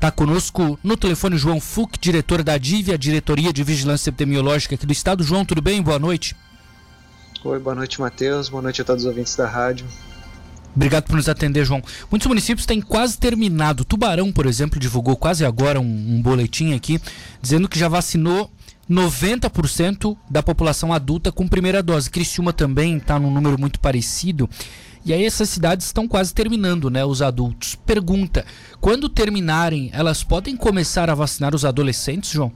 Está conosco no telefone João Fuc, diretor da DIV, a Diretoria de Vigilância Epidemiológica aqui do Estado. João, tudo bem? Boa noite. Oi, boa noite, Matheus. Boa noite a todos os ouvintes da rádio. Obrigado por nos atender, João. Muitos municípios têm quase terminado. Tubarão, por exemplo, divulgou quase agora um, um boletim aqui dizendo que já vacinou 90% da população adulta com primeira dose. Criciúma também está num número muito parecido. E aí essas cidades estão quase terminando, né, os adultos. Pergunta: quando terminarem, elas podem começar a vacinar os adolescentes, João?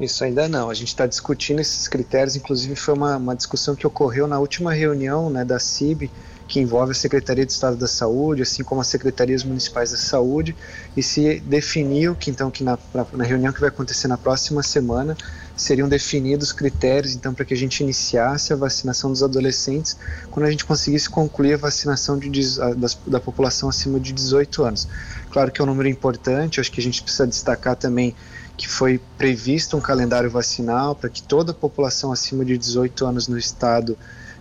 Isso ainda não. A gente está discutindo esses critérios. Inclusive foi uma, uma discussão que ocorreu na última reunião, né, da CIB que envolve a Secretaria de Estado da Saúde, assim como as secretarias municipais da saúde, e se definiu que então que na, na reunião que vai acontecer na próxima semana seriam definidos critérios então para que a gente iniciasse a vacinação dos adolescentes quando a gente conseguisse concluir a vacinação de, da, da população acima de 18 anos. Claro que é um número importante, acho que a gente precisa destacar também que foi previsto um calendário vacinal para que toda a população acima de 18 anos no estado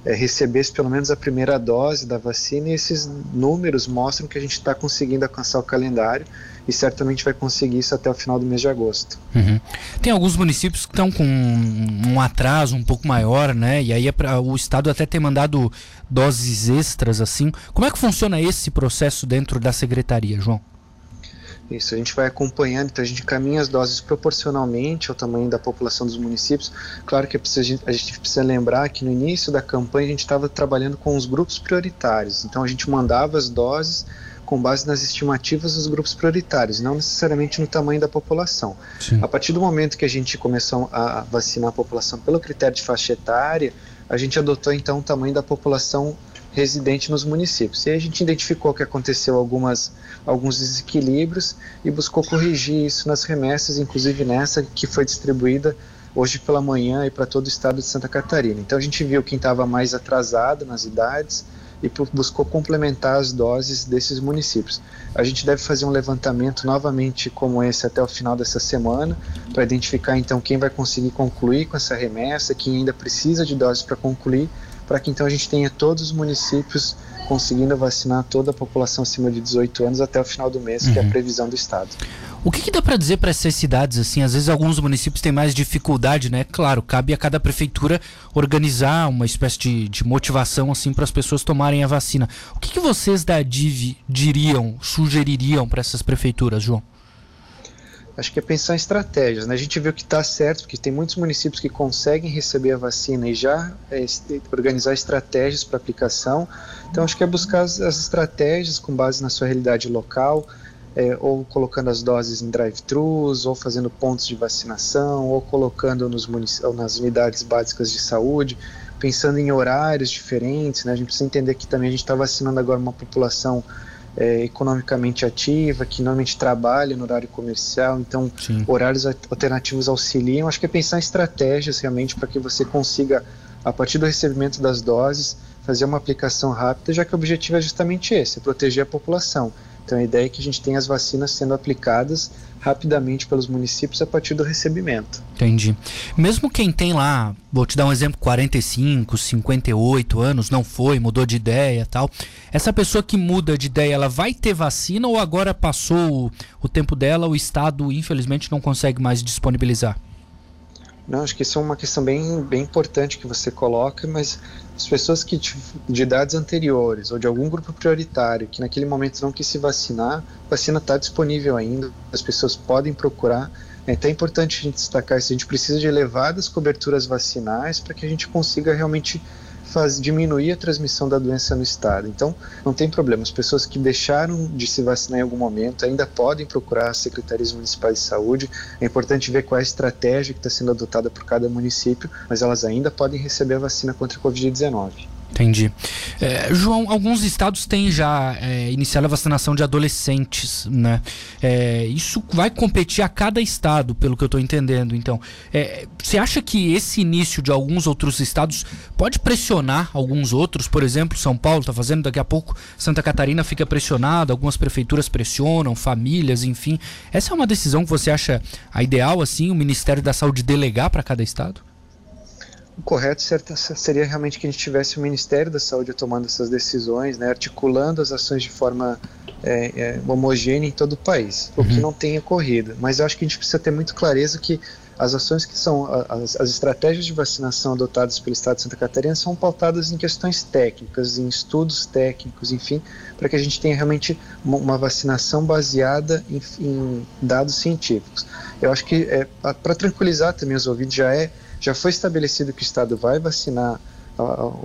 é, recebesse pelo menos a primeira dose da vacina e esses números mostram que a gente está conseguindo alcançar o calendário e certamente vai conseguir isso até o final do mês de agosto. Uhum. Tem alguns municípios que estão com um atraso um pouco maior, né? E aí é pra, o estado até ter mandado doses extras assim. Como é que funciona esse processo dentro da secretaria, João? Isso, a gente vai acompanhando, então a gente caminha as doses proporcionalmente ao tamanho da população dos municípios. Claro que a gente precisa lembrar que no início da campanha a gente estava trabalhando com os grupos prioritários, então a gente mandava as doses com base nas estimativas dos grupos prioritários, não necessariamente no tamanho da população. Sim. A partir do momento que a gente começou a vacinar a população pelo critério de faixa etária, a gente adotou então o tamanho da população residente nos municípios. E a gente identificou que aconteceu algumas, alguns desequilíbrios e buscou corrigir isso nas remessas, inclusive nessa que foi distribuída hoje pela manhã e para todo o estado de Santa Catarina. Então a gente viu quem estava mais atrasado nas idades e buscou complementar as doses desses municípios. A gente deve fazer um levantamento novamente como esse até o final dessa semana para identificar então quem vai conseguir concluir com essa remessa, quem ainda precisa de doses para concluir para que então a gente tenha todos os municípios conseguindo vacinar toda a população acima de 18 anos até o final do mês, uhum. que é a uhum. previsão do Estado. O que, que dá para dizer para essas cidades assim? Às vezes alguns municípios têm mais dificuldade, né? Claro, cabe a cada prefeitura organizar uma espécie de, de motivação assim para as pessoas tomarem a vacina. O que, que vocês da DIV diriam, sugeririam para essas prefeituras, João? Acho que é pensar em estratégias. Né? A gente viu que está certo, porque tem muitos municípios que conseguem receber a vacina e já é, organizar estratégias para aplicação. Então, acho que é buscar as, as, estratégias com base na sua realidade local, é, ou colocando as doses em drive-thrus, ou fazendo pontos de vacinação, ou colocando nos ou nas unidades básicas de saúde, pensando em horários diferentes. Né? A gente precisa entender que também a gente está vacinando agora uma população é, economicamente ativa, que normalmente trabalha no horário comercial, então Sim. horários alternativos auxiliam. Acho que é pensar em estratégias realmente para que você consiga, a partir do recebimento das doses, fazer uma aplicação rápida, já que o objetivo é justamente esse, é proteger a população. Então a ideia é que a gente tenha as vacinas sendo aplicadas rapidamente pelos municípios a partir do recebimento. Entendi. Mesmo quem tem lá, vou te dar um exemplo, 45, 58 anos, não foi, mudou de ideia tal. Essa pessoa que muda de ideia, ela vai ter vacina ou agora passou o, o tempo dela, o Estado infelizmente não consegue mais disponibilizar? Não, acho que isso é uma questão bem, bem importante que você coloca, mas as pessoas que de idades anteriores ou de algum grupo prioritário que naquele momento não quis se vacinar, a vacina está disponível ainda, as pessoas podem procurar. É até importante a gente destacar isso, a gente precisa de elevadas coberturas vacinais para que a gente consiga realmente faz, diminuir a transmissão da doença no estado. Então, não tem problema. As pessoas que deixaram de se vacinar em algum momento ainda podem procurar as secretarias municipais de saúde. É importante ver qual é a estratégia que está sendo adotada por cada município, mas elas ainda podem receber a vacina contra a Covid-19. Entendi. É, João, alguns estados têm já é, iniciado a vacinação de adolescentes, né? É, isso vai competir a cada estado, pelo que eu estou entendendo. Então, é, você acha que esse início de alguns outros estados pode pressionar alguns outros? Por exemplo, São Paulo está fazendo, daqui a pouco Santa Catarina fica pressionada, algumas prefeituras pressionam, famílias, enfim. Essa é uma decisão que você acha a ideal, assim, o Ministério da Saúde delegar para cada estado? O correto seria realmente que a gente tivesse o Ministério da Saúde tomando essas decisões, né, articulando as ações de forma é, é, homogênea em todo o país, o que uhum. não tem ocorrido. Mas eu acho que a gente precisa ter muito clareza que as ações que são, as, as, estratégias de vacinação adotadas pelo Estado de Santa Catarina são pautadas em questões técnicas, em estudos técnicos, enfim, para que a gente tenha realmente uma, uma vacinação baseada em, em, dados científicos. Eu acho que, é, para tranquilizar também os ouvidos, já, é, já foi estabelecido que o Estado vai vacinar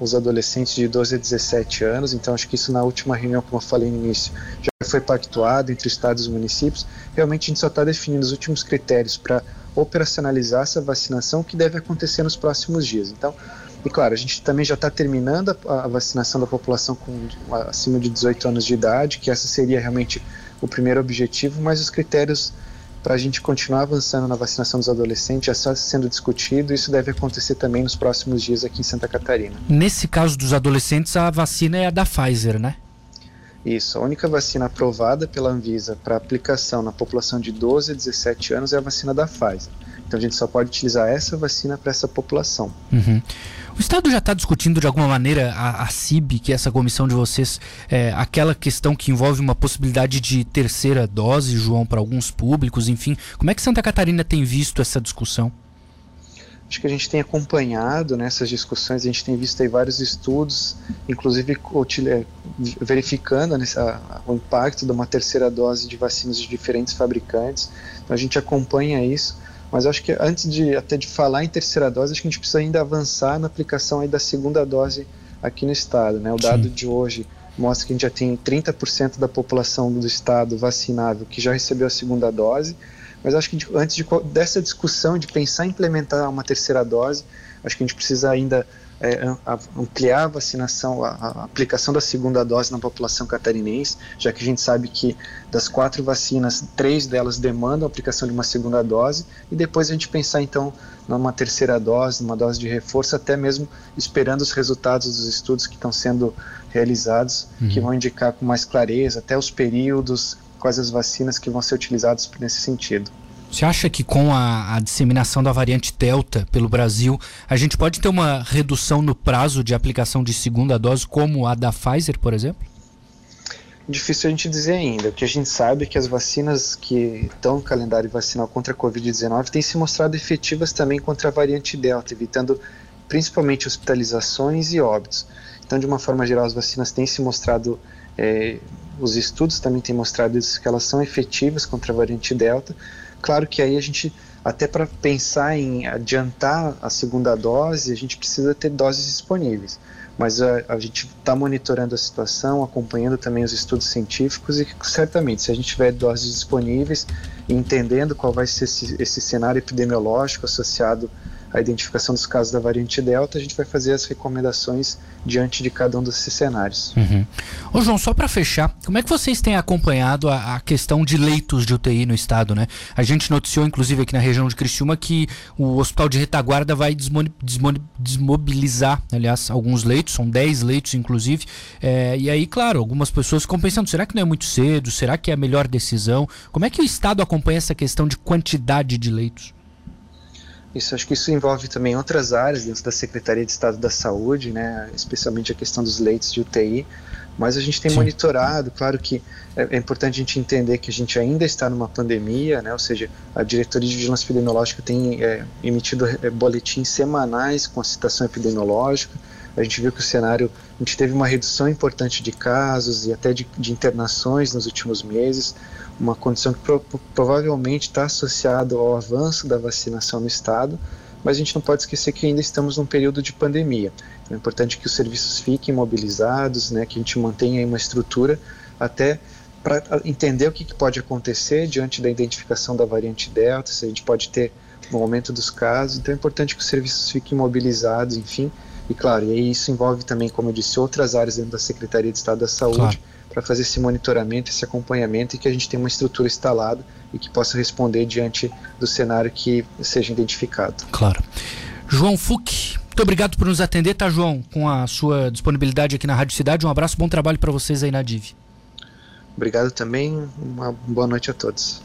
os adolescentes de 12 a 17 anos, então acho que isso na última reunião, como eu falei no início, já foi pactuado entre estados e municípios. Realmente a gente só está definindo os últimos critérios para operacionalizar essa vacinação que deve acontecer nos próximos dias. Então, e claro, a gente também já está terminando a, vacinação da população com acima de 18 anos de idade, que essa seria realmente o primeiro objetivo, mas os critérios para a gente continuar avançando na vacinação dos adolescentes já está sendo discutido e isso deve acontecer também nos próximos dias aqui em Santa Catarina. Nesse caso dos adolescentes, a vacina é a da Pfizer, né? Isso, a única vacina aprovada pela Anvisa para aplicação na população de 12 a 17 anos é a vacina da Pfizer. Então a gente só pode utilizar essa vacina para essa população. Uhum. O Estado já está discutindo de alguma maneira a, a CIB, que é essa comissão de vocês, é, aquela questão que envolve uma possibilidade de terceira dose, João, para alguns públicos, enfim. Como é que Santa Catarina tem visto essa discussão? acho que a gente tem acompanhado nessas discussões, a gente tem visto aí vários estudos, inclusive é, verificando né, o impacto de uma terceira dose de vacinas de diferentes fabricantes. Então a gente acompanha isso, mas acho que antes de até de falar em terceira dose, acho que a gente precisa ainda avançar na aplicação aí da segunda dose aqui no estado. Né? O dado Sim. de hoje mostra que a gente já tem 30% da população do estado vacinável que já recebeu a segunda dose mas acho que antes de, dessa discussão de pensar em implementar uma terceira dose, acho que a gente precisa ainda é, ampliar a vacinação, a, a, aplicação da segunda dose na população catarinense, já que a gente sabe que das quatro vacinas, três delas demandam a aplicação de uma segunda dose, e depois a gente pensar então numa terceira dose, numa dose de reforço, até mesmo esperando os resultados dos estudos que estão sendo realizados, uhum. que vão indicar com mais clareza até os períodos, quais as vacinas que vão ser utilizadas nesse sentido. Você acha que com a, a, disseminação da variante Delta pelo Brasil, a gente pode ter uma redução no prazo de aplicação de segunda dose, como a da Pfizer, por exemplo? Difícil a gente dizer ainda. O que a gente sabe é que as vacinas que estão no calendário vacinal contra a Covid-19 têm se mostrado efetivas também contra a variante Delta, evitando principalmente hospitalizações e óbitos. Então, de uma forma geral, as vacinas têm se mostrado é, os estudos também têm mostrado isso, que elas são efetivas contra a variante Delta. Claro que aí a gente, até para pensar em adiantar a segunda dose, a gente precisa ter doses disponíveis. Mas a, a gente está monitorando a situação, acompanhando também os estudos científicos e certamente, se a gente tiver doses disponíveis entendendo qual vai ser esse, esse cenário epidemiológico associado a identificação dos casos da variante Delta, a gente vai fazer as recomendações diante de cada um desses cenários. Uhum. Ô João, só para fechar, como é que vocês têm acompanhado a, a, questão de leitos de UTI no estado, né? A gente noticiou, inclusive, aqui na região de Criciúma, que o Hospital de Retaguarda vai desmobilizar, aliás, alguns leitos, são 10 leitos, inclusive. É, e aí, claro, algumas pessoas ficam pensando, será que não é muito cedo? Será que é a melhor decisão? Como é que o estado acompanha essa questão de quantidade de leitos? Isso, acho que isso envolve também outras áreas dentro da Secretaria de Estado da Saúde, né, especialmente a questão dos leitos de UTI, mas a gente tem Sim. monitorado, claro que é, é, importante a gente entender que a gente ainda está numa pandemia, né, ou seja, a Diretoria de Vigilância Epidemiológica tem é, emitido é, boletins semanais com a situação epidemiológica, a gente viu que o cenário, a gente teve uma redução importante de casos e até de, de internações nos últimos meses, uma condição que pro, provavelmente está associada ao avanço da vacinação no estado, mas a gente não pode esquecer que ainda estamos num período de pandemia. É importante que os serviços fiquem mobilizados, né, que a gente mantenha uma estrutura até para entender o que, que, pode acontecer diante da identificação da variante Delta, se a gente pode ter um aumento dos casos. Então é importante que os serviços fiquem mobilizados, enfim. E claro, e isso envolve também, como eu disse, outras áreas dentro da Secretaria de Estado da Saúde. Claro para fazer esse monitoramento, esse acompanhamento e que a gente tenha uma estrutura instalada e que possa responder diante do cenário que seja identificado. Claro. João Fuc, muito obrigado por nos atender, tá, João? Com a sua disponibilidade aqui na Rádio Cidade. Um abraço, bom trabalho para vocês aí na DIV. Obrigado também, uma boa noite a todos.